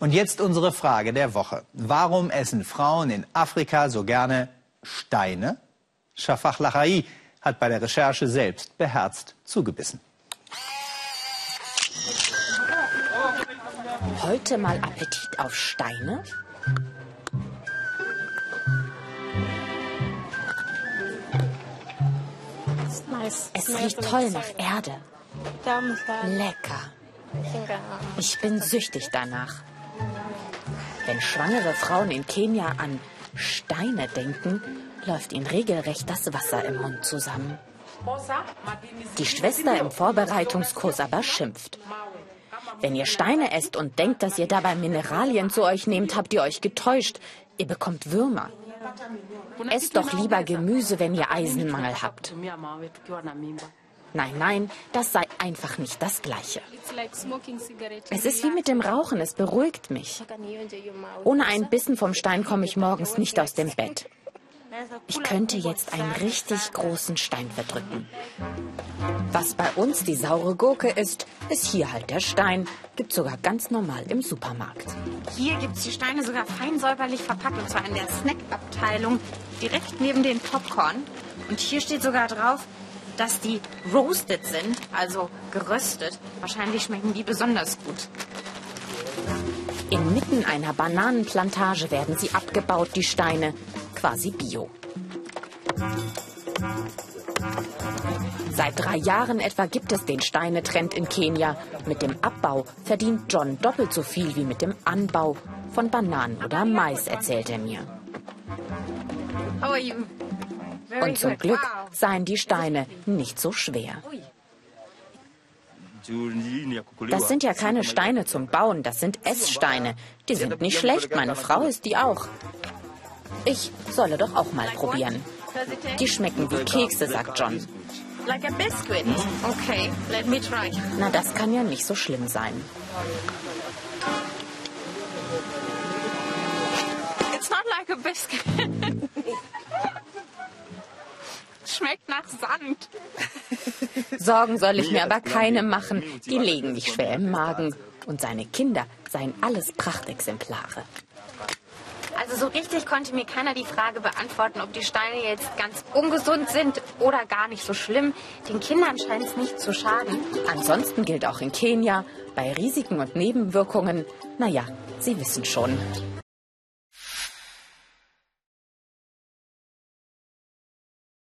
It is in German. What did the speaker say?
Und jetzt unsere Frage der Woche. Warum essen Frauen in Afrika so gerne Steine? Shafak Lachai hat bei der Recherche selbst beherzt zugebissen. Heute mal Appetit auf Steine? Es riecht toll nach Erde. Lecker. Ich bin süchtig danach. Wenn schwangere Frauen in Kenia an Steine denken, läuft ihnen regelrecht das Wasser im Mund zusammen. Die Schwester im Vorbereitungskurs aber schimpft. Wenn ihr Steine esst und denkt, dass ihr dabei Mineralien zu euch nehmt, habt ihr euch getäuscht. Ihr bekommt Würmer. Esst doch lieber Gemüse, wenn ihr Eisenmangel habt. Nein, nein, das sei einfach nicht das Gleiche. Es ist wie mit dem Rauchen, es beruhigt mich. Ohne einen Bissen vom Stein komme ich morgens nicht aus dem Bett. Ich könnte jetzt einen richtig großen Stein verdrücken. Was bei uns die saure Gurke ist, ist hier halt der Stein. Gibt sogar ganz normal im Supermarkt. Hier gibt es die Steine sogar fein säuberlich verpackt, und zwar in der Snackabteilung, direkt neben den Popcorn. Und hier steht sogar drauf, dass die roasted sind, also geröstet. Wahrscheinlich schmecken die besonders gut. Inmitten einer Bananenplantage werden sie abgebaut, die Steine quasi bio. Seit drei Jahren etwa gibt es den Steinetrend in Kenia. Mit dem Abbau verdient John doppelt so viel wie mit dem Anbau von Bananen oder Mais, erzählt er mir. Und zum Glück seien die Steine nicht so schwer. Das sind ja keine Steine zum Bauen, das sind Esssteine. Die sind nicht schlecht, meine Frau isst die auch. Ich solle doch auch mal probieren. Die schmecken wie Kekse, sagt John. Like a biscuit. Okay, let me try. Na, das kann ja nicht so schlimm sein. It's not like a biscuit. Sorgen soll ich mir aber keine machen. Die legen mich schwer im Magen. Und seine Kinder seien alles Prachtexemplare. Also so richtig konnte mir keiner die Frage beantworten, ob die Steine jetzt ganz ungesund sind oder gar nicht so schlimm. Den Kindern scheint es nicht zu schaden. Ansonsten gilt auch in Kenia, bei Risiken und Nebenwirkungen, naja, Sie wissen schon.